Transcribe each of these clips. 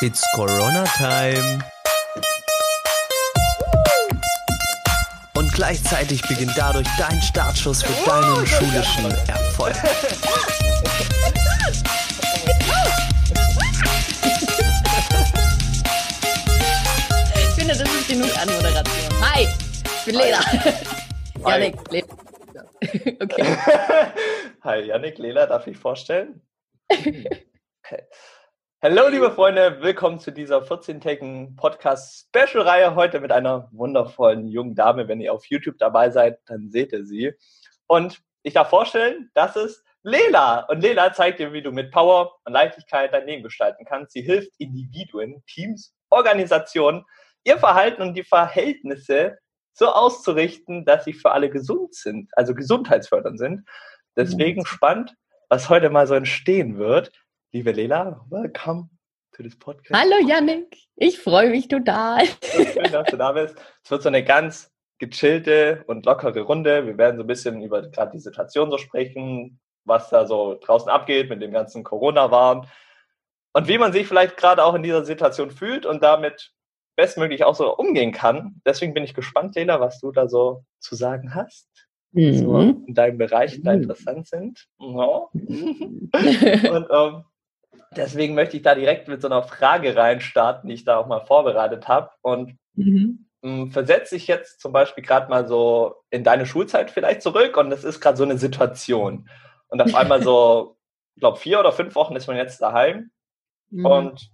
It's Corona Time. Und gleichzeitig beginnt dadurch dein Startschuss für deinen schulischen Erfolg. Ich finde, das ist genug Anmoderation. Hi, ich bin Lena. Hi. Janik, Lena. Okay. Hi, Yannick, Lela, darf ich vorstellen? Hallo, liebe Freunde, willkommen zu dieser 14-tägigen Podcast-Special-Reihe. Heute mit einer wundervollen jungen Dame. Wenn ihr auf YouTube dabei seid, dann seht ihr sie. Und ich darf vorstellen, das ist Lela. Und Lela zeigt dir, wie du mit Power und Leichtigkeit dein Leben gestalten kannst. Sie hilft Individuen, Teams, Organisationen, ihr Verhalten und die Verhältnisse so auszurichten, dass sie für alle gesund sind, also gesundheitsfördernd sind. Deswegen spannend, was heute mal so entstehen wird. Liebe Lela, welcome to this podcast. Hallo Janik, ich freue mich total. Schön, dass du da bist. Es wird so eine ganz gechillte und lockere Runde. Wir werden so ein bisschen über gerade die Situation so sprechen, was da so draußen abgeht mit dem ganzen Corona-Wahn und wie man sich vielleicht gerade auch in dieser Situation fühlt und damit bestmöglich auch so umgehen kann. Deswegen bin ich gespannt, Lela, was du da so zu sagen hast. So Mhm. in deinem Bereich, die da Mhm. interessant sind. Ja. Und ähm, deswegen möchte ich da direkt mit so einer Frage reinstarten, die ich da auch mal vorbereitet habe. Und Mhm. mh, versetze ich jetzt zum Beispiel gerade mal so in deine Schulzeit vielleicht zurück und es ist gerade so eine Situation. Und auf einmal so, ich glaube, vier oder fünf Wochen ist man jetzt daheim Mhm. und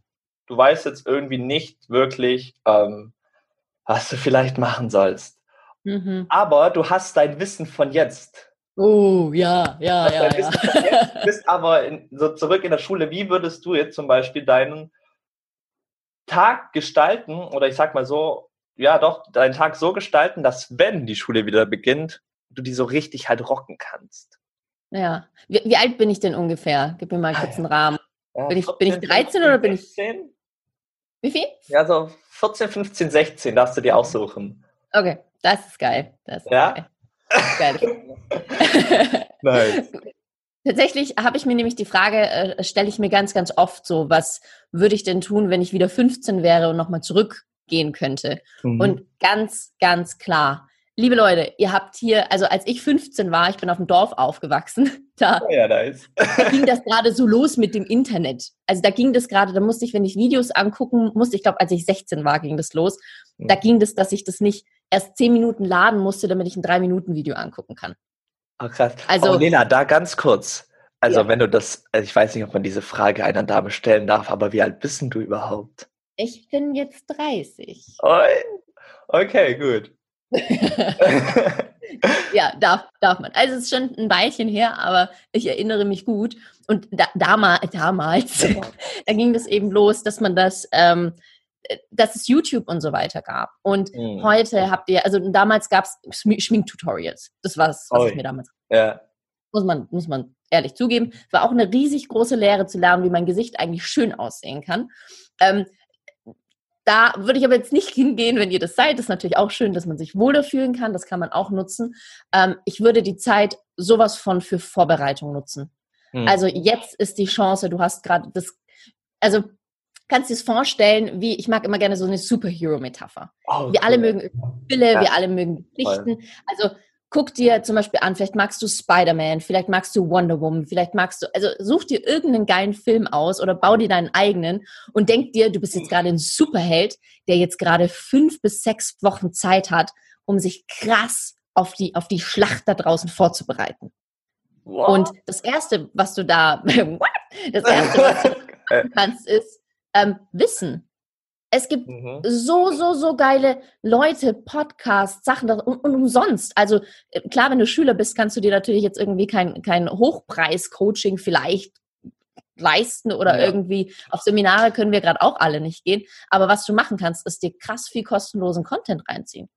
du weißt jetzt irgendwie nicht wirklich, ähm, was du vielleicht machen sollst. Mhm. Aber du hast dein Wissen von jetzt. Oh, ja, ja, ja, ja. Wissen von jetzt, bist aber in, so zurück in der Schule. Wie würdest du jetzt zum Beispiel deinen Tag gestalten oder ich sag mal so, ja doch, deinen Tag so gestalten, dass wenn die Schule wieder beginnt, du die so richtig halt rocken kannst? ja. Wie, wie alt bin ich denn ungefähr? Gib mir mal kurz einen Rahmen. Ja, Bin ich- bin ich 13 oder bin ich- 16? Wie viel? Ja, so 14, 15, 16 darfst du dir aussuchen. Okay, das ist geil. Das ist Ja? geil. Nice. Tatsächlich habe ich mir nämlich die Frage, äh, stelle ich mir ganz, ganz oft so, was würde ich denn tun, wenn ich wieder 15 wäre und nochmal zurückgehen könnte? Mhm. Und ganz, ganz klar, liebe Leute, ihr habt hier, also als ich 15 war, ich bin auf dem Dorf aufgewachsen, da, ja, nice. da ging das gerade so los mit dem Internet. Also da ging das gerade, da musste ich, wenn ich Videos angucken musste, ich glaube, als ich 16 war, ging das los. Da ging das, dass ich das nicht erst 10 Minuten laden musste, damit ich ein 3-Minuten-Video angucken kann. Oh, krass. Also- oh, Lena, da ganz kurz. Also, Ja. wenn du das, also ich weiß nicht, ob man diese Frage einer Dame stellen darf, aber wie alt bist du überhaupt? Ich bin jetzt 30. Oi. Okay, gut. Ja, darf, darf man. Also es ist schon ein Weilchen her, aber ich erinnere mich gut. Und da, dama, damals, da ging das eben los, dass man das, ähm, äh, dass es YouTube und so weiter gab. Und Mhm. heute habt ihr, also damals gab es Schminktutorials. Das war es, was Oi. ich mir damals, ja. muss man, muss man ehrlich zugeben. War auch eine riesig große Lehre zu lernen, wie mein Gesicht eigentlich schön aussehen kann. Ähm, da würde ich aber jetzt nicht hingehen, wenn ihr das seid. Das ist natürlich auch schön, dass man sich wohler fühlen kann. Das kann man auch nutzen. Ähm, ich würde die Zeit sowas von für Vorbereitung nutzen. Mhm. Also jetzt ist die Chance, du hast gerade das, also kannst dir es vorstellen, wie, ich mag immer gerne so eine Superhero-Metapher. Oh, Wir alle cool. mögen Spiele, Ja. wir alle mögen Geschichten. Also guck dir zum Beispiel an, vielleicht magst du Spider-Man, vielleicht magst du Wonder Woman, vielleicht magst du, also such dir irgendeinen geilen Film aus oder bau dir deinen eigenen und denk dir, du bist jetzt gerade ein Superheld, der jetzt gerade fünf bis sechs Wochen Zeit hat, um sich krass auf die, auf die Schlacht da draußen vorzubereiten. Wow. Und das Erste, was du da, das Erste, was du kannst, ist ähm, Wissen. Es gibt Mhm. so, so, so geile Leute, Podcasts, Sachen das- und, und umsonst. Also äh, klar, wenn du Schüler bist, kannst du dir natürlich jetzt irgendwie kein, kein Hochpreis-Coaching vielleicht leisten oder Ja. irgendwie auf Seminare können wir gerade auch alle nicht gehen. Aber was du machen kannst, ist dir krass viel kostenlosen Content reinziehen.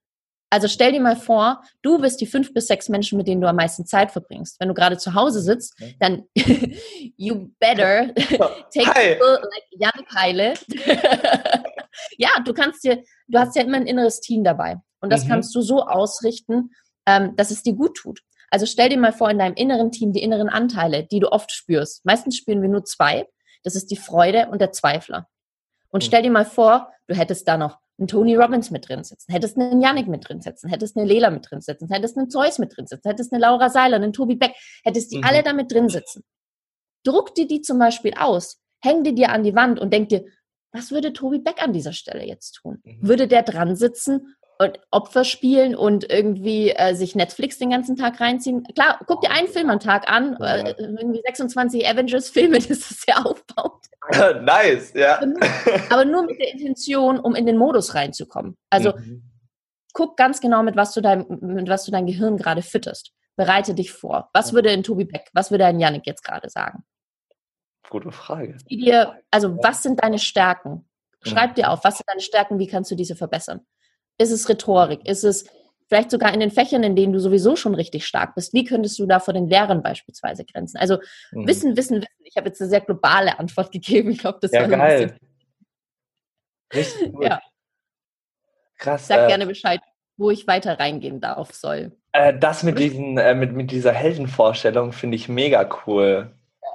Also stell dir mal vor, du bist die fünf bis sechs Menschen, mit denen du am meisten Zeit verbringst. Wenn du gerade zu Hause sitzt, dann you better take Hi. people like Jan Keile. ja, du kannst dir, du hast ja immer ein inneres Team dabei. Und das Mhm. kannst du so ausrichten, ähm, dass es dir gut tut. Also stell dir mal vor, in deinem inneren Team die inneren Anteile, die du oft spürst. Meistens spüren wir nur zwei. Das ist die Freude und der Zweifler. Und stell dir mal vor, du hättest da noch einen Tony Robbins mit drin sitzen, hättest einen Yannick mit drin sitzen, hättest eine Lela mit drin sitzen, hättest einen Zeus mit drin sitzen, hättest eine Laura Seiler, einen Tobi Beck, hättest die Mhm. alle da mit drin sitzen. Druck dir die zum Beispiel aus, häng die dir an die Wand und denk dir, was würde Tobi Beck an dieser Stelle jetzt tun? Mhm. Würde der dran sitzen Opfer spielen und irgendwie äh, sich Netflix den ganzen Tag reinziehen? Klar, guck dir einen Film am Tag an, äh, irgendwie 26 Avengers-Filme, das ist sehr aufbauend. nice, ja. Aber nur, aber nur mit der Intention, um in den Modus reinzukommen. Also Mhm. guck ganz genau, mit was du dein, mit was du dein Gehirn gerade fütterst. Bereite dich vor. Was würde ein Tobi Beck, was würde ein Yannick jetzt gerade sagen? Gute Frage. Dir, also was sind deine Stärken? Schreib dir auf, was sind deine Stärken, wie kannst du diese verbessern? Ist es Rhetorik? Ist es vielleicht sogar in den Fächern, in denen du sowieso schon richtig stark bist? Wie könntest du da vor den Lehrern beispielsweise grenzen? Also Mhm. Wissen, Wissen, Wissen. Ich habe jetzt eine sehr globale Antwort gegeben. Ich glaube, das Ja, war geil. Richtig gut. Ja. Krass. Sag äh, gerne Bescheid, wo ich weiter reingehen darf soll. Äh, das mit diesen, äh, mit, mit dieser Heldenvorstellung finde ich mega cool.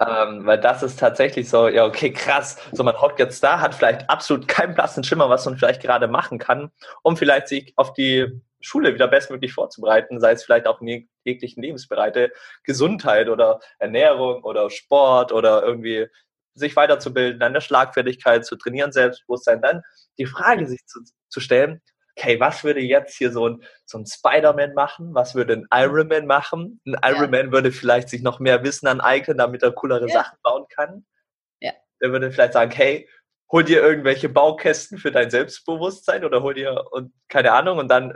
Ähm, weil das ist tatsächlich so, ja, okay, krass. So, man hockt jetzt da, hat vielleicht absolut keinen blassen Schimmer, was man vielleicht gerade machen kann, um vielleicht sich auf die Schule wieder bestmöglich vorzubereiten, sei es vielleicht auch in jeg- jeglichen Lebensbereiche, Gesundheit oder Ernährung oder Sport oder irgendwie sich weiterzubilden, an der Schlagfertigkeit zu trainieren, Selbstbewusstsein, dann die Frage sich zu, zu stellen, okay, was würde jetzt hier so ein, so ein Spider-Man machen? Was würde ein Iron Man machen? Ein Iron Man würde vielleicht sich noch mehr Wissen aneignen, damit er coolere Ja. Sachen bauen kann. Ja. Der würde vielleicht sagen, hey, hol dir irgendwelche Baukästen für dein Selbstbewusstsein oder hol dir und keine Ahnung und dann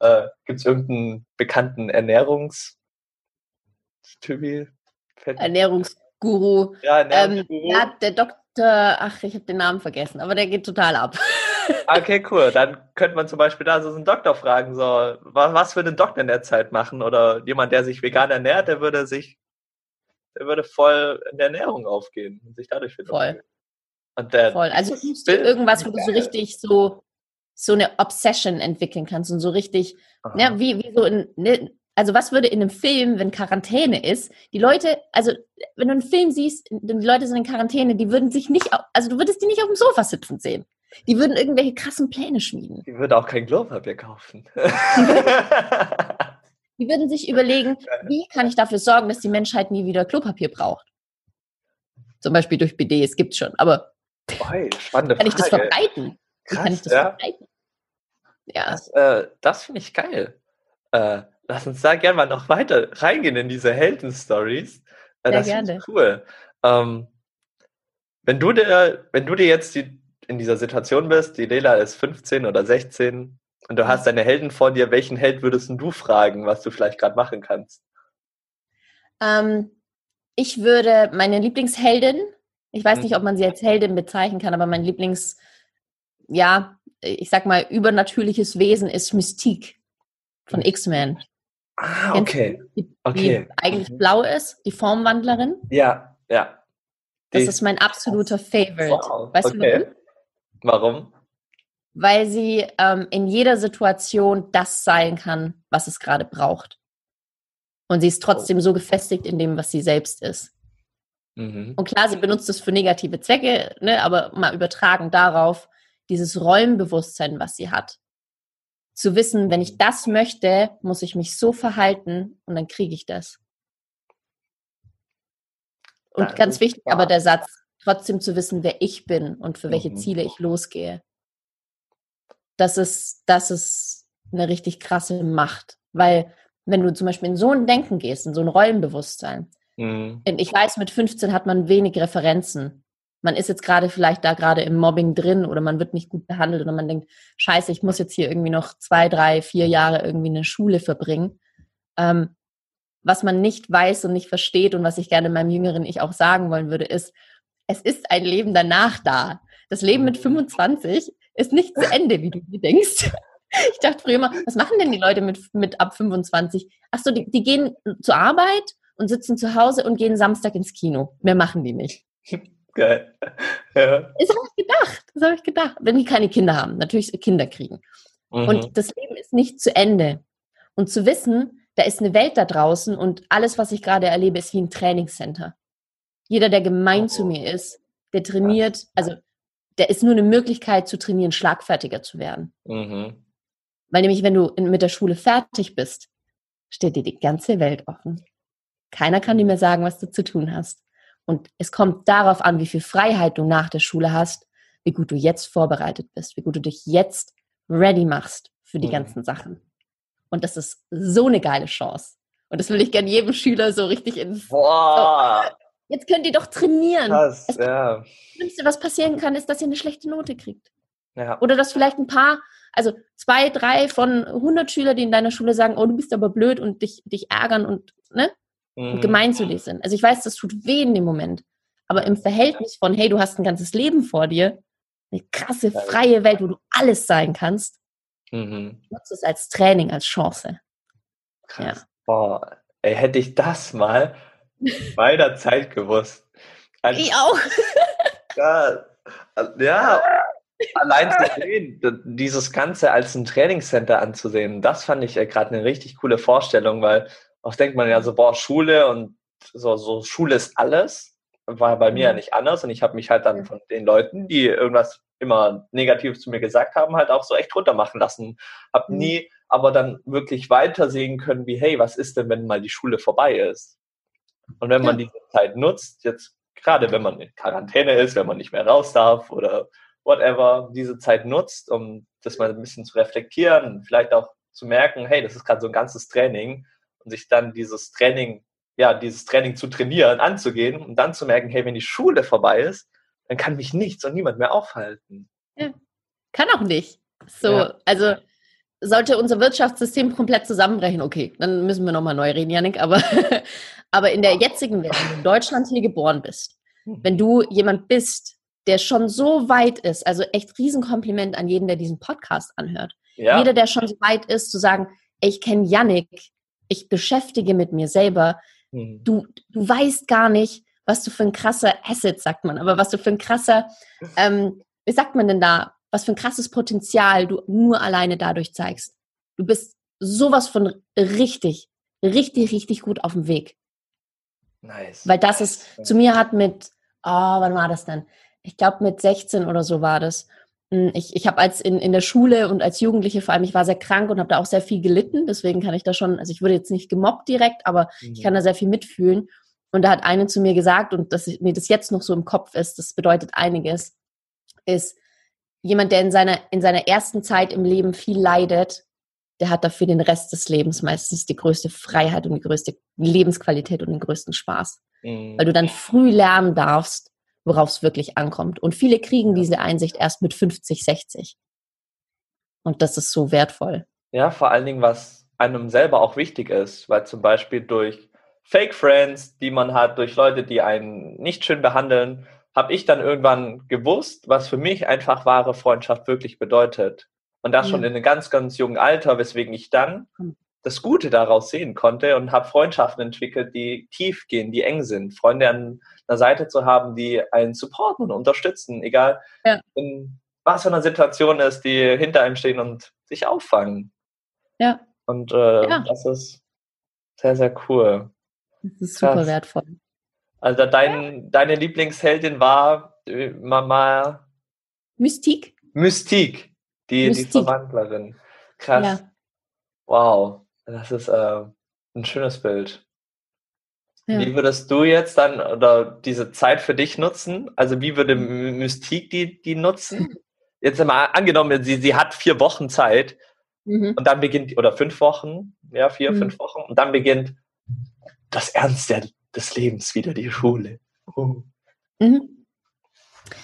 äh, gibt es irgendeinen bekannten Ernährungs Ernährungsguru. Ja, Ähm, Ernährungsguru. ja, der ach, ich habe den Namen vergessen, aber der geht total ab. Okay, cool. Dann könnte man zum Beispiel da so einen Doktor fragen, so, was, was würde ein Doktor in der Zeit machen? Oder jemand, der sich vegan ernährt, der würde sich, der würde voll in der Ernährung aufgehen und sich dadurch fit Voll. Und der, Voll. Also du suchst irgendwas, wo du so richtig so, so eine Obsession entwickeln kannst und so richtig, Aha. ja, wie, wie so in, ne, also was würde in einem Film, wenn Quarantäne ist, die Leute, also wenn du einen Film siehst, die Leute sind in Quarantäne, die würden sich nicht, also du würdest die nicht auf dem Sofa sitzen sehen. Die würden irgendwelche krassen Pläne schmieden. die würde auch kein Klopapier kaufen. Die würden sich überlegen, wie kann ich dafür sorgen, dass die Menschheit nie wieder Klopapier braucht. Zum Beispiel durch BDs gibt's schon, aber Oi, spannende kann ich das verbreiten? Wie kann ich das ja. verbreiten? Ja, Das, äh, das finde ich geil. Äh, lass uns da gerne mal noch weiter reingehen in diese Helden-Stories. Äh, Sehr das gerne. ich cool. Ähm, wenn, du dir, wenn du dir jetzt die, in dieser Situation bist, die Lela ist 15 oder 16 und du hast deine Helden vor dir, welchen Held würdest denn du fragen, was du vielleicht gerade machen kannst? Ähm, ich würde meine Lieblingsheldin, ich weiß Mhm. nicht, ob man sie als Heldin bezeichnen kann, aber mein Lieblings, ja, ich sag mal, übernatürliches Wesen ist Mystique von X-Men. Ah, du okay. Die, die Okay. eigentlich Mhm. blau ist, die Formwandlerin. Ja, ja. Das Die- ist mein absoluter Favorite. Wow, Weißt du okay. warum? Warum? Weil sie ähm, in jeder Situation das sein kann, was es gerade braucht. Und sie ist trotzdem so gefestigt in dem, was sie selbst ist. Mhm. Und klar, sie benutzt es für negative Zwecke, ne, aber mal übertragen darauf, dieses Rollenbewusstsein, was sie hat. Zu wissen, wenn ich das möchte, muss ich mich so verhalten und dann kriege ich das. Und Das ganz wichtig wahr. aber der Satz, trotzdem zu wissen, wer ich bin und für welche Mhm. Ziele ich losgehe. Das ist, das ist eine richtig krasse Macht. Weil wenn du zum Beispiel in so ein Denken gehst, in so ein Rollenbewusstsein, Mhm. ich weiß, mit 15 hat man wenig Referenzen. Man ist jetzt gerade vielleicht da gerade im Mobbing drin oder man wird nicht gut behandelt oder man denkt, scheiße, ich muss jetzt hier irgendwie noch zwei, drei, vier Jahre irgendwie in der Schule verbringen. Ähm, was man nicht weiß und nicht versteht und was ich gerne meinem jüngeren Ich auch sagen wollen würde, ist, es ist ein Leben danach da. Das Leben mit 25 ist nicht zu Ende, wie du dir denkst. Ich dachte früher immer, was machen denn die Leute mit, mit ab 25? Ach so, die, die gehen zur Arbeit und sitzen zu Hause und gehen Samstag ins Kino. Mehr machen die nicht. Geil. Ja. Das habe ich gedacht. Das habe ich gedacht. Wenn die keine Kinder haben, natürlich Kinder kriegen. Mhm. Und das Leben ist nicht zu Ende. Und zu wissen, da ist eine Welt da draußen und alles, was ich gerade erlebe, ist wie ein Trainingscenter. Jeder, der gemein Oh. zu mir ist, der trainiert, also der ist nur eine Möglichkeit zu trainieren, schlagfertiger zu werden. Mhm. Weil nämlich, wenn du in, mit der Schule fertig bist, steht dir die ganze Welt offen. Keiner kann dir mehr sagen, was du zu tun hast. Und es kommt darauf an, wie viel Freiheit du nach der Schule hast, wie gut du jetzt vorbereitet bist, wie gut du dich jetzt ready machst für die mhm. ganzen Sachen. Und das ist so eine geile Chance. Und das will ich gerne jedem Schüler so richtig ins. Boah! So, jetzt könnt ihr doch trainieren. Krass, das ja. Schlimmste, was passieren kann, ist, dass ihr eine schlechte Note kriegt. Ja. Oder dass vielleicht ein paar, also zwei, drei von 100 Schülern, die in deiner Schule sagen, oh, du bist aber blöd und dich, dich ärgern und, ne? Mhm. Und gemein zu dir sind. Also ich weiß, das tut weh in dem Moment. Aber im Verhältnis von, hey, du hast ein ganzes Leben vor dir, eine krasse, freie Welt, wo du alles sein kannst, mhm. nutzt es als Training, als Chance. Krass. Ja. Boah, ey, hätte ich das mal bei der Zeit gewusst. Als, ich auch. ja, ja, allein zu sehen, dieses Ganze als ein Trainingscenter anzusehen, das fand ich gerade eine richtig coole Vorstellung, weil oft denkt man ja so, boah, Schule und so, so Schule ist alles war bei mir ja mhm. nicht anders und ich habe mich halt dann von den Leuten, die irgendwas immer Negatives zu mir gesagt haben, halt auch so echt runtermachen lassen. Hab mhm. nie aber dann wirklich weitersehen können, wie, hey, was ist denn, wenn mal die Schule vorbei ist? Und wenn man diese Zeit nutzt, jetzt gerade wenn man in Quarantäne ist, wenn man nicht mehr raus darf oder whatever, diese Zeit nutzt, um das mal ein bisschen zu reflektieren, vielleicht auch zu merken, hey, das ist gerade so ein ganzes Training und sich dann dieses Training ja, dieses Training zu trainieren, anzugehen und dann zu merken, hey, wenn die Schule vorbei ist, dann kann mich nichts und niemand mehr aufhalten. Ja. Kann auch nicht. So, ja. also sollte unser Wirtschaftssystem komplett zusammenbrechen, okay, dann müssen wir nochmal neu reden, Janik, aber, aber in der jetzigen Welt, wenn du in Deutschland hier geboren bist, hm. wenn du jemand bist, der schon so weit ist, also echt Riesenkompliment an jeden, der diesen Podcast anhört. Ja. Jeder, der schon so weit ist, zu sagen, ich kenne Yannick, ich beschäftige mit mir selber, Mhm. Du, du weißt gar nicht, was du für ein krasser Asset, sagt man, aber was du für ein krasser, ähm, wie sagt man denn da, was für ein krasses Potenzial du nur alleine dadurch zeigst. Du bist sowas von richtig, richtig, richtig gut auf dem Weg. Nice. Weil das ist, zu mir hat mit, oh, wann war das denn? Ich glaube mit 16 oder so war das. Hm, ich, ich habe als in, in der Schule und als Jugendliche vor allem, ich war sehr krank und habe da auch sehr viel gelitten. Deswegen kann ich da schon, also ich wurde jetzt nicht gemobbt direkt, aber mhm. ich kann da sehr viel mitfühlen. Und da hat eine zu mir gesagt, und dass mir das jetzt noch so im Kopf ist, das bedeutet einiges, ist jemand, der in seiner, in seiner ersten Zeit im Leben viel leidet, der hat dafür den Rest des Lebens meistens die größte Freiheit und die größte Lebensqualität und den größten Spaß. Mhm. Weil du dann früh lernen darfst, worauf es wirklich ankommt. Und viele kriegen diese Einsicht erst mit 50, 60. Und das ist so wertvoll. Ja, vor allen Dingen, was einem selber auch wichtig ist, weil zum Beispiel durch Fake Friends, die man hat, durch Leute, die einen nicht schön behandeln, habe ich dann irgendwann gewusst, was für mich einfach wahre Freundschaft wirklich bedeutet. Und das ja. schon in einem ganz, ganz jungen Alter, weswegen ich dann hm. das Gute daraus sehen konnte und habe Freundschaften entwickelt, die tief gehen, die eng sind. Freunde an einer Seite zu haben, die einen supporten und unterstützen, egal ja. in was für einer Situation ist, die hinter einem stehen und sich auffangen. Ja. Und äh, ja. das ist sehr, sehr cool. Das ist super Krass. wertvoll. Also dein, ja. deine Lieblingsheldin war äh, Mama Mystik. Mystik, die, Mystik. die Verwandlerin. Krass. Ja. Wow, das ist äh, ein schönes Bild. Ja. Wie würdest du jetzt dann oder diese Zeit für dich nutzen? Also wie würde. Mystik die, die nutzen? Jetzt mal angenommen, sie, sie hat vier Wochen Zeit mhm. und dann beginnt, oder fünf Wochen, ja, vier, mhm. fünf Wochen, und dann beginnt das Ernst der, des Lebens wieder, die Schule. Oh. Mhm.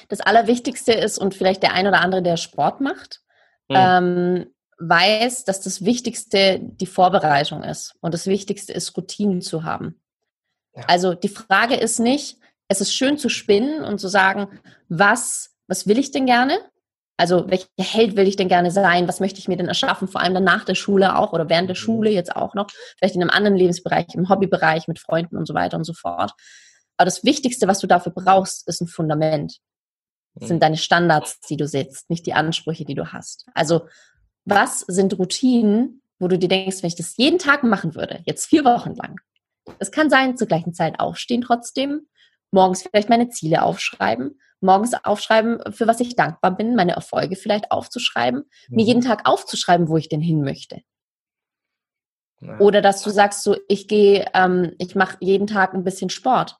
Das Allerwichtigste ist, und vielleicht der ein oder andere, der Sport macht, mhm. ähm, weiß, dass das Wichtigste die Vorbereitung ist. Und das Wichtigste ist, Routinen zu haben. Also die Frage ist nicht, es ist schön zu spinnen und zu sagen, was, was will ich denn gerne? Also welcher Held will ich denn gerne sein? Was möchte ich mir denn erschaffen? Vor allem dann nach der Schule auch oder während der mhm. Schule jetzt auch noch. Vielleicht in einem anderen Lebensbereich, im Hobbybereich mit Freunden und so weiter und so fort. Aber das Wichtigste, was du dafür brauchst, ist ein Fundament. Das sind mhm. deine Standards, die du setzt, nicht die Ansprüche, die du hast. Also was sind Routinen, wo du dir denkst, wenn ich das jeden Tag machen würde, jetzt vier Wochen lang, es kann sein, zur gleichen Zeit aufstehen trotzdem morgens vielleicht meine Ziele aufschreiben, morgens aufschreiben, für was ich dankbar bin, meine Erfolge vielleicht aufzuschreiben, mhm. mir jeden Tag aufzuschreiben, wo ich denn hin möchte. Ja. Oder dass du sagst, so ich gehe, ähm, ich mache jeden Tag ein bisschen Sport.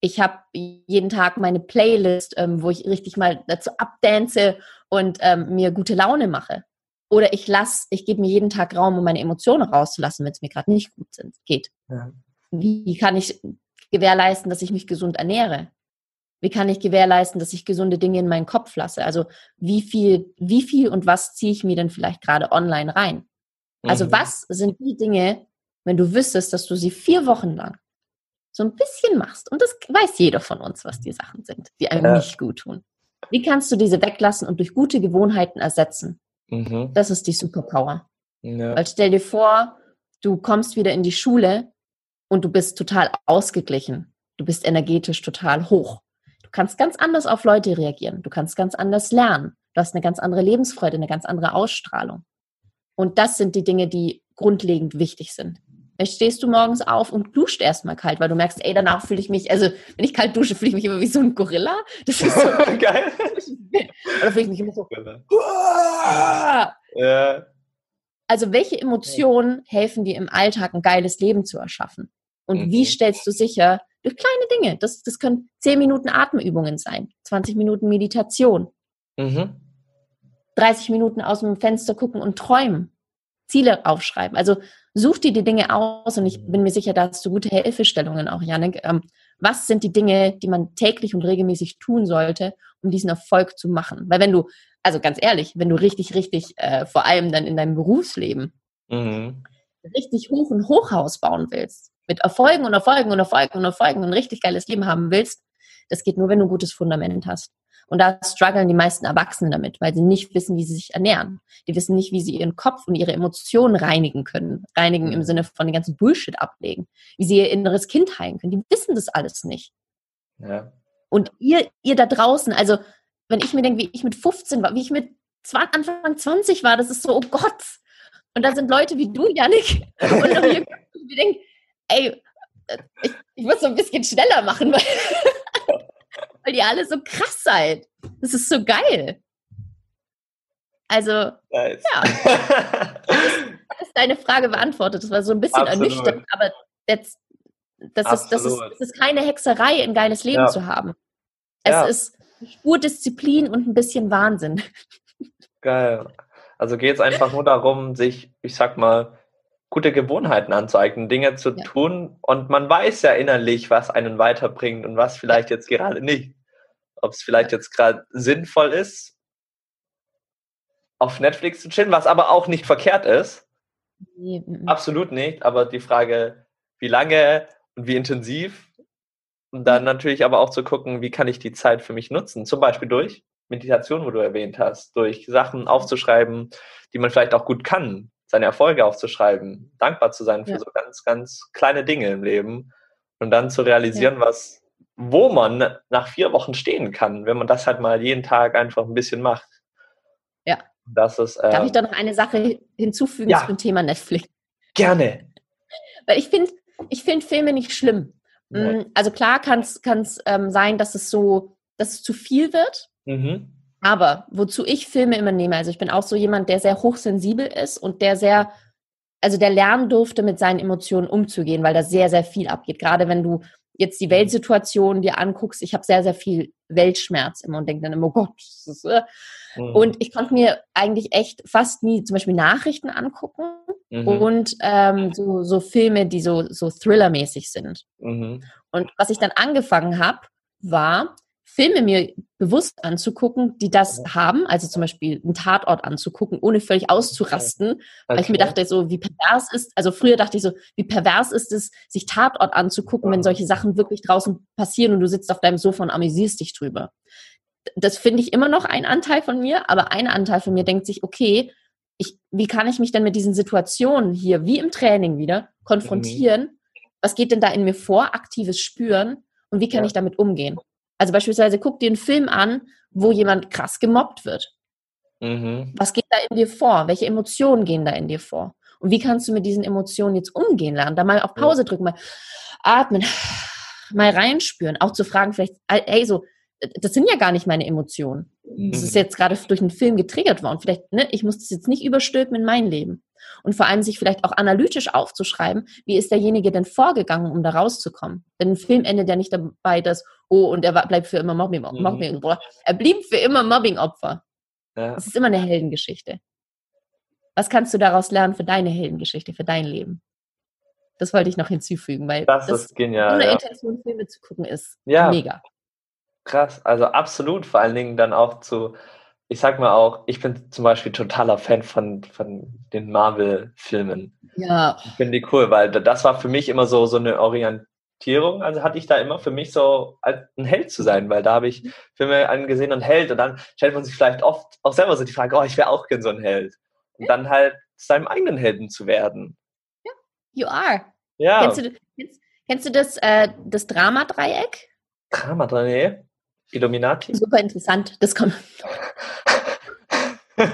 Ich habe jeden Tag meine Playlist, ähm, wo ich richtig mal dazu abdance und ähm, mir gute Laune mache. Oder ich lasse, ich gebe mir jeden Tag Raum, um meine Emotionen rauszulassen, wenn es mir gerade nicht gut sind, geht. Ja. Wie kann ich gewährleisten, dass ich mich gesund ernähre? Wie kann ich gewährleisten, dass ich gesunde Dinge in meinen Kopf lasse? Also wie viel, wie viel und was ziehe ich mir denn vielleicht gerade online rein? Also mhm. was sind die Dinge, wenn du wüsstest, dass du sie vier Wochen lang so ein bisschen machst? Und das weiß jeder von uns, was die Sachen sind, die einem ja. nicht gut tun. Wie kannst du diese weglassen und durch gute Gewohnheiten ersetzen? Mhm. Das ist die Superpower. Ja. Weil stell dir vor, du kommst wieder in die Schule und du bist total ausgeglichen. Du bist energetisch total hoch. Du kannst ganz anders auf Leute reagieren. Du kannst ganz anders lernen. Du hast eine ganz andere Lebensfreude, eine ganz andere Ausstrahlung. Und das sind die Dinge, die grundlegend wichtig sind. Jetzt stehst du morgens auf und duscht erstmal kalt, weil du merkst, ey, danach fühle ich mich, also wenn ich kalt dusche, fühle ich mich immer wie so ein Gorilla. Das ist so geil. Oder fühle ich mich immer so. ja. Also welche Emotionen helfen dir im Alltag ein geiles Leben zu erschaffen? Und mhm. wie stellst du sicher, durch kleine Dinge. Das, das können 10 Minuten Atemübungen sein, 20 Minuten Meditation, mhm. 30 Minuten aus dem Fenster gucken und träumen, Ziele aufschreiben. Also such dir die Dinge aus und ich bin mir sicher, da hast du gute Hilfestellungen auch, Janik. Ähm, was sind die Dinge, die man täglich und regelmäßig tun sollte, um diesen Erfolg zu machen? Weil wenn du, also ganz ehrlich, wenn du richtig, richtig, äh, vor allem dann in deinem Berufsleben, mhm. Richtig hoch ein Hochhaus bauen willst, mit Erfolgen und Erfolgen und Erfolgen und Erfolgen ein richtig geiles Leben haben willst, das geht nur, wenn du ein gutes Fundament hast. Und da strugglen die meisten Erwachsenen damit, weil sie nicht wissen, wie sie sich ernähren. Die wissen nicht, wie sie ihren Kopf und ihre Emotionen reinigen können. Reinigen im Sinne von den ganzen Bullshit ablegen. Wie sie ihr inneres Kind heilen können. Die wissen das alles nicht. Ja. Und ihr, ihr da draußen, also wenn ich mir denke, wie ich mit 15 war, wie ich mit Anfang 20 war, das ist so, oh Gott. Und da sind Leute wie du, Janik, und noch hier, die denken, ey, ich, ich muss so ein bisschen schneller machen, weil, weil ihr alle so krass seid. Das ist so geil. Also, nice. ja. Das ist deine Frage beantwortet. Das war so ein bisschen Absolut. ernüchternd, aber das, das, ist, das, ist, das ist keine Hexerei, ein geiles Leben ja. zu haben. Es ja. ist Spurdisziplin und ein bisschen Wahnsinn. Geil. Also geht es einfach nur darum, sich, ich sag mal, gute Gewohnheiten anzueignen, Dinge zu ja. tun. Und man weiß ja innerlich, was einen weiterbringt und was vielleicht jetzt gerade nicht. Ob es vielleicht jetzt gerade sinnvoll ist, auf Netflix zu chillen, was aber auch nicht verkehrt ist. Nee. Absolut nicht. Aber die Frage, wie lange und wie intensiv. Und dann natürlich aber auch zu gucken, wie kann ich die Zeit für mich nutzen. Zum Beispiel durch Meditation, wo du erwähnt hast, durch Sachen aufzuschreiben, die man vielleicht auch gut kann, seine Erfolge aufzuschreiben, dankbar zu sein für ja. so ganz, ganz kleine Dinge im Leben und dann zu realisieren, ja. was, wo man nach vier Wochen stehen kann, wenn man das halt mal jeden Tag einfach ein bisschen macht. Ja. Das ist, äh, Darf ich da noch eine Sache hinzufügen ja. zum Thema Netflix? Gerne. Weil ich finde, ich finde Filme nicht schlimm. Ja. Mm, also klar kann es ähm, sein, dass es so, dass es zu viel wird. Mhm. Aber wozu ich Filme immer nehme, also ich bin auch so jemand, der sehr hochsensibel ist und der sehr, also der lernen durfte, mit seinen Emotionen umzugehen, weil da sehr, sehr viel abgeht. Gerade wenn du jetzt die mhm. Weltsituation dir anguckst, ich habe sehr, sehr viel Weltschmerz immer und denke dann immer, oh Gott, ist, äh. mhm. und ich konnte mir eigentlich echt fast nie zum Beispiel Nachrichten angucken mhm. und ähm, so, so Filme, die so, so Thriller-mäßig sind. Mhm. Und was ich dann angefangen habe, war, Filme mir bewusst anzugucken, die das haben, also zum Beispiel einen Tatort anzugucken, ohne völlig auszurasten, okay. weil ich mir dachte, so wie pervers ist, also früher dachte ich so, wie pervers ist es, sich Tatort anzugucken, wenn solche Sachen wirklich draußen passieren und du sitzt auf deinem Sofa und amüsierst dich drüber. Das finde ich immer noch ein Anteil von mir, aber ein Anteil von mir denkt sich, okay, ich, wie kann ich mich denn mit diesen Situationen hier, wie im Training wieder, konfrontieren? Mhm. Was geht denn da in mir vor? Aktives Spüren und wie kann ja. ich damit umgehen? Also beispielsweise guck dir einen Film an, wo jemand krass gemobbt wird. Mhm. Was geht da in dir vor? Welche Emotionen gehen da in dir vor? Und wie kannst du mit diesen Emotionen jetzt umgehen lernen? Da mal auf Pause drücken, mal atmen, mal reinspüren, auch zu fragen, vielleicht, ey, so, das sind ja gar nicht meine Emotionen. Das ist mhm. jetzt gerade durch einen Film getriggert worden. Vielleicht, ne, ich muss das jetzt nicht überstülpen in mein Leben. Und vor allem sich vielleicht auch analytisch aufzuschreiben, wie ist derjenige denn vorgegangen, um da rauszukommen. Denn ein Film endet ja nicht dabei, dass, oh, und er bleibt für immer Mobbing, mhm. Mobbing mhm. Er blieb für immer Mobbing-Opfer. Ja. Das ist immer eine Heldengeschichte. Was kannst du daraus lernen für deine Heldengeschichte, für dein Leben? Das wollte ich noch hinzufügen, weil das, das ist genial. Ohne ja. Intention Filme zu gucken ist ja. mega. Krass, also absolut, vor allen Dingen dann auch zu, ich sag mal auch, ich bin zum Beispiel totaler Fan von, von den Marvel-Filmen. Ja. Ich finde die cool, weil das war für mich immer so, so eine Orientierung. Also hatte ich da immer für mich so ein Held zu sein, weil da habe ich Filme angesehen und Held und dann stellt man sich vielleicht oft auch selber so die Frage, oh, ich wäre auch gern so ein Held. Und dann halt seinem eigenen Helden zu werden. Ja, you are. Ja. Kennst du, kennst, kennst du das, äh, das Drama-Dreieck? Drama-Dreieck? Illuminati? Super interessant. Das kommt.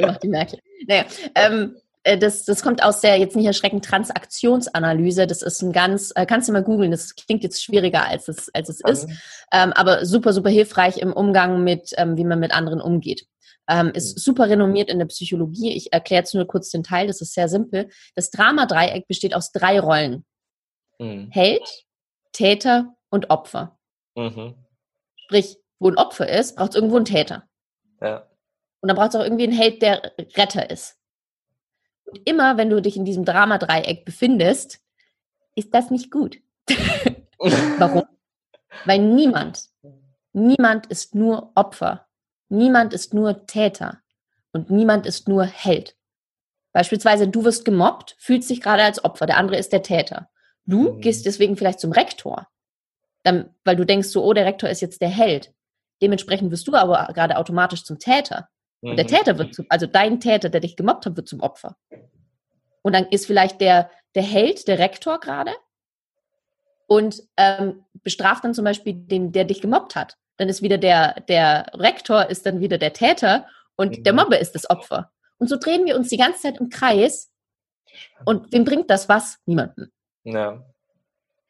macht die Merkel. Naja, ähm, äh, das, das kommt aus der, jetzt nicht erschreckend, Transaktionsanalyse. Das ist ein ganz, äh, kannst du mal googeln, das klingt jetzt schwieriger, als es, als es ist, ähm, aber super, super hilfreich im Umgang mit, ähm, wie man mit anderen umgeht. Ähm, ist super renommiert in der Psychologie. Ich erkläre jetzt nur kurz den Teil, das ist sehr simpel. Das Dramadreieck besteht aus drei Rollen. Mhm. Held, Täter und Opfer. Mhm. Sprich, wo ein Opfer ist, braucht es irgendwo einen Täter. Ja. Und dann braucht es auch irgendwie einen Held, der Retter ist. Und immer, wenn du dich in diesem Dramadreieck befindest, ist das nicht gut. Warum? Weil niemand, niemand ist nur Opfer. Niemand ist nur Täter. Und niemand ist nur Held. Beispielsweise, du wirst gemobbt, fühlst dich gerade als Opfer, der andere ist der Täter. Du mhm. gehst deswegen vielleicht zum Rektor, dann, weil du denkst so, oh, der Rektor ist jetzt der Held. Dementsprechend wirst du aber gerade automatisch zum Täter. Und der mhm. Täter wird zum, also dein Täter, der dich gemobbt hat, wird zum Opfer. Und dann ist vielleicht der, der Held, der Rektor gerade und ähm, bestraft dann zum Beispiel den, der dich gemobbt hat. Dann ist wieder der, der Rektor ist dann wieder der Täter und mhm. der Mobber ist das Opfer. Und so drehen wir uns die ganze Zeit im Kreis. Und wem bringt das was? Niemanden. Ja.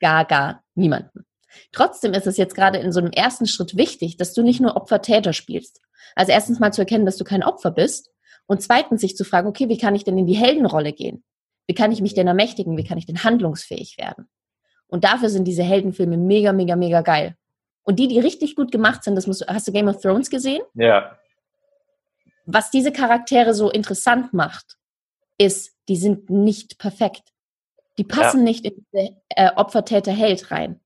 Gar, gar niemanden. Trotzdem ist es jetzt gerade in so einem ersten Schritt wichtig, dass du nicht nur Opfer-Täter spielst. Also erstens mal zu erkennen, dass du kein Opfer bist und zweitens sich zu fragen, okay, wie kann ich denn in die Heldenrolle gehen? Wie kann ich mich denn ermächtigen? Wie kann ich denn handlungsfähig werden? Und dafür sind diese Heldenfilme mega, mega, mega geil. Und die, die richtig gut gemacht sind, das musst du, hast du Game of Thrones gesehen? Ja. Was diese Charaktere so interessant macht, ist, die sind nicht perfekt. Die passen ja. nicht in diese äh, Opfer-Täter-Held rein.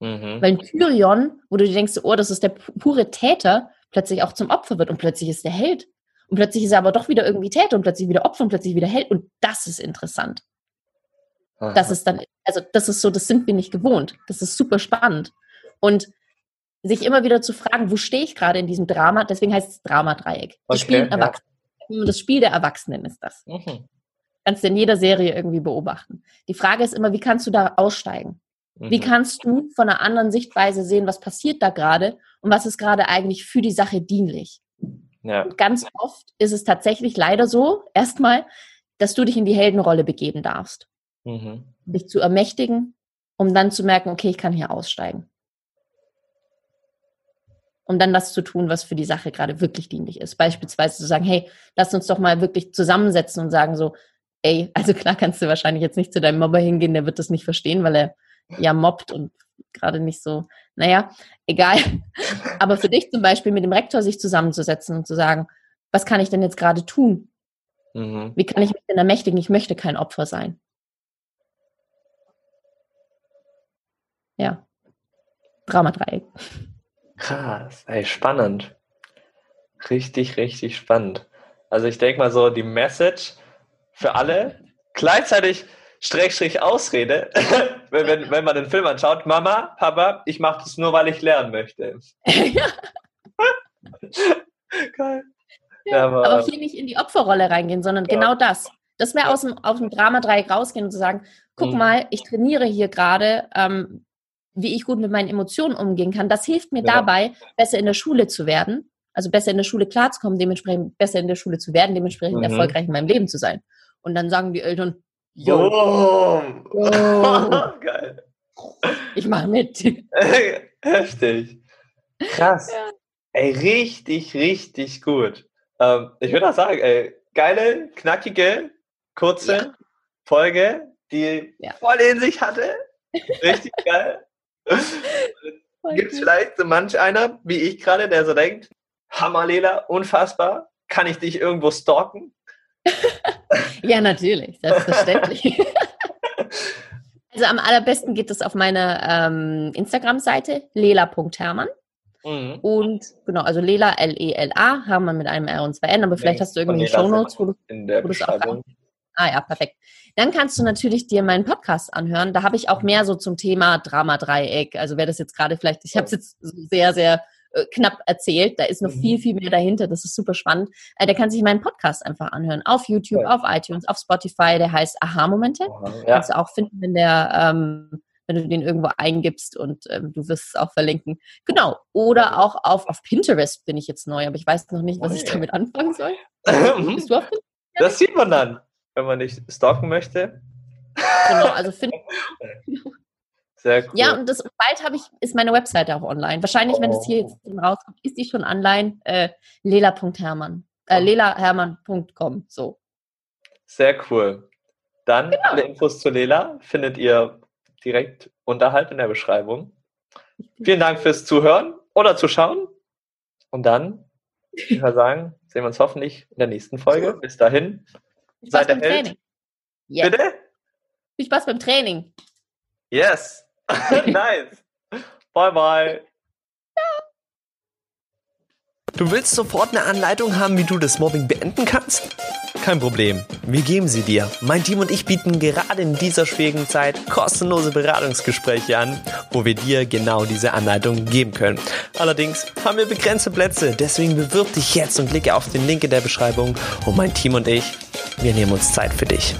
Mhm. Weil ein Tyrion, wo du dir denkst, oh, das ist der pure Täter, plötzlich auch zum Opfer wird und plötzlich ist der Held. Und plötzlich ist er aber doch wieder irgendwie Täter und plötzlich wieder Opfer und plötzlich wieder Held. Und das ist interessant. Aha. Das ist dann, also das ist so, das sind wir nicht gewohnt. Das ist super spannend. Und sich immer wieder zu fragen, wo stehe ich gerade in diesem Drama, deswegen heißt es Dramadreieck. Das, okay, Spiel ja. das Spiel der Erwachsenen ist das. Mhm. Kannst du in jeder Serie irgendwie beobachten. Die Frage ist immer, wie kannst du da aussteigen? Wie mhm. kannst du von einer anderen Sichtweise sehen, was passiert da gerade und was ist gerade eigentlich für die Sache dienlich? Ja. Und ganz oft ist es tatsächlich leider so, erstmal, dass du dich in die Heldenrolle begeben darfst. Mhm. Dich zu ermächtigen, um dann zu merken, okay, ich kann hier aussteigen. Um dann das zu tun, was für die Sache gerade wirklich dienlich ist. Beispielsweise zu sagen, hey, lass uns doch mal wirklich zusammensetzen und sagen so, ey, also klar kannst du wahrscheinlich jetzt nicht zu deinem Mobber hingehen, der wird das nicht verstehen, weil er ja mobbt und gerade nicht so, naja, egal. Aber für dich zum Beispiel mit dem Rektor sich zusammenzusetzen und zu sagen, was kann ich denn jetzt gerade tun? Mhm. Wie kann ich mich denn ermächtigen? Ich möchte kein Opfer sein. Ja. Dramadreieck. Krass, ey, spannend. Richtig, richtig spannend. Also ich denke mal so, die Message für alle, gleichzeitig Schrägstrich Ausrede, wenn, wenn, wenn man den Film anschaut, Mama, Papa, ich mache das nur, weil ich lernen möchte. Geil. Ja, aber, aber, hier nicht in die Opferrolle reingehen, sondern ja. genau das. Das wäre aus dem, aus dem Dramadreieck rausgehen und zu sagen, guck mhm. mal, ich trainiere hier gerade, ähm, wie ich gut mit meinen Emotionen umgehen kann. Das hilft mir ja. dabei, besser in der Schule zu werden, also besser in der Schule klarzukommen, dementsprechend besser in der Schule zu werden, dementsprechend mhm. erfolgreich in meinem Leben zu sein. Und dann sagen die Eltern, Jo. Oh. Geil. Ich mache mit. Heftig. Krass. Ja. Ey, richtig, richtig gut. Ähm, ich würde auch sagen, ey, geile, knackige, kurze Ja. Folge, die Ja. voll in sich hatte. Richtig geil. Gibt es vielleicht so manch einer, wie ich gerade, der so denkt, Hammer, Lela, unfassbar, kann ich dich irgendwo stalken? Ja, natürlich, selbstverständlich. also am allerbesten geht es auf meine ähm, Instagram-Seite lela.hermann. Mhm. Und genau, also Lela, L-E-L-A, Hermann mit einem R und zwei N, aber vielleicht hast du Lela Shownotes, wo du In der wo Beschreibung. Ah ja, perfekt. Dann kannst du natürlich dir meinen Podcast anhören. Da habe ich auch mehr so zum Thema Drama-Dreieck. Also wer das jetzt gerade vielleicht, ich habe es jetzt so sehr, sehr knapp erzählt. Da ist noch Mhm. viel, viel mehr dahinter. Das ist super spannend. Äh, der kann sich meinen Podcast einfach anhören. Auf YouTube, Ja. auf iTunes, auf Spotify. Der heißt Aha-Momente. Ja, Kannst du auch finden, wenn der, ähm, wenn du den irgendwo eingibst und ähm, du wirst es auch verlinken. Genau. Oder auch auf, auf Pinterest bin ich jetzt neu, aber ich weiß noch nicht, was ich damit anfangen soll. Mhm. Bist du auf Pinterest? das sieht man dann, wenn man dich stalken möchte. Genau, also find, Sehr cool. Ja, und das bald habe ich, ist meine Webseite auch online. Wahrscheinlich, wenn es hier Oh. jetzt dann rauskommt, ist die schon online. Äh, lela.hermann. Äh, Oh. lelahermann.com. So. Sehr cool. Dann Genau. alle Infos zu Lela findet ihr direkt unterhalb in der Beschreibung. Vielen Dank fürs Zuhören oder Zuschauen. Und dann, ich würde sagen, sehen wir uns hoffentlich in der nächsten Folge. Bis dahin. Viel Seid Spaß beim der Held. Training. Yes. Bitte? Viel Spaß beim Training. Yes. nice. Bye bye. Du willst sofort eine Anleitung haben, wie du das Mobbing beenden kannst? Kein Problem, wir geben sie dir. Mein Team und ich bieten gerade in dieser schwierigen Zeit kostenlose Beratungsgespräche an, wo wir dir genau diese Anleitung geben können. Allerdings haben wir begrenzte Plätze, deswegen bewirb dich jetzt und klicke auf den Link in der Beschreibung und mein Team und ich, wir nehmen uns Zeit für dich.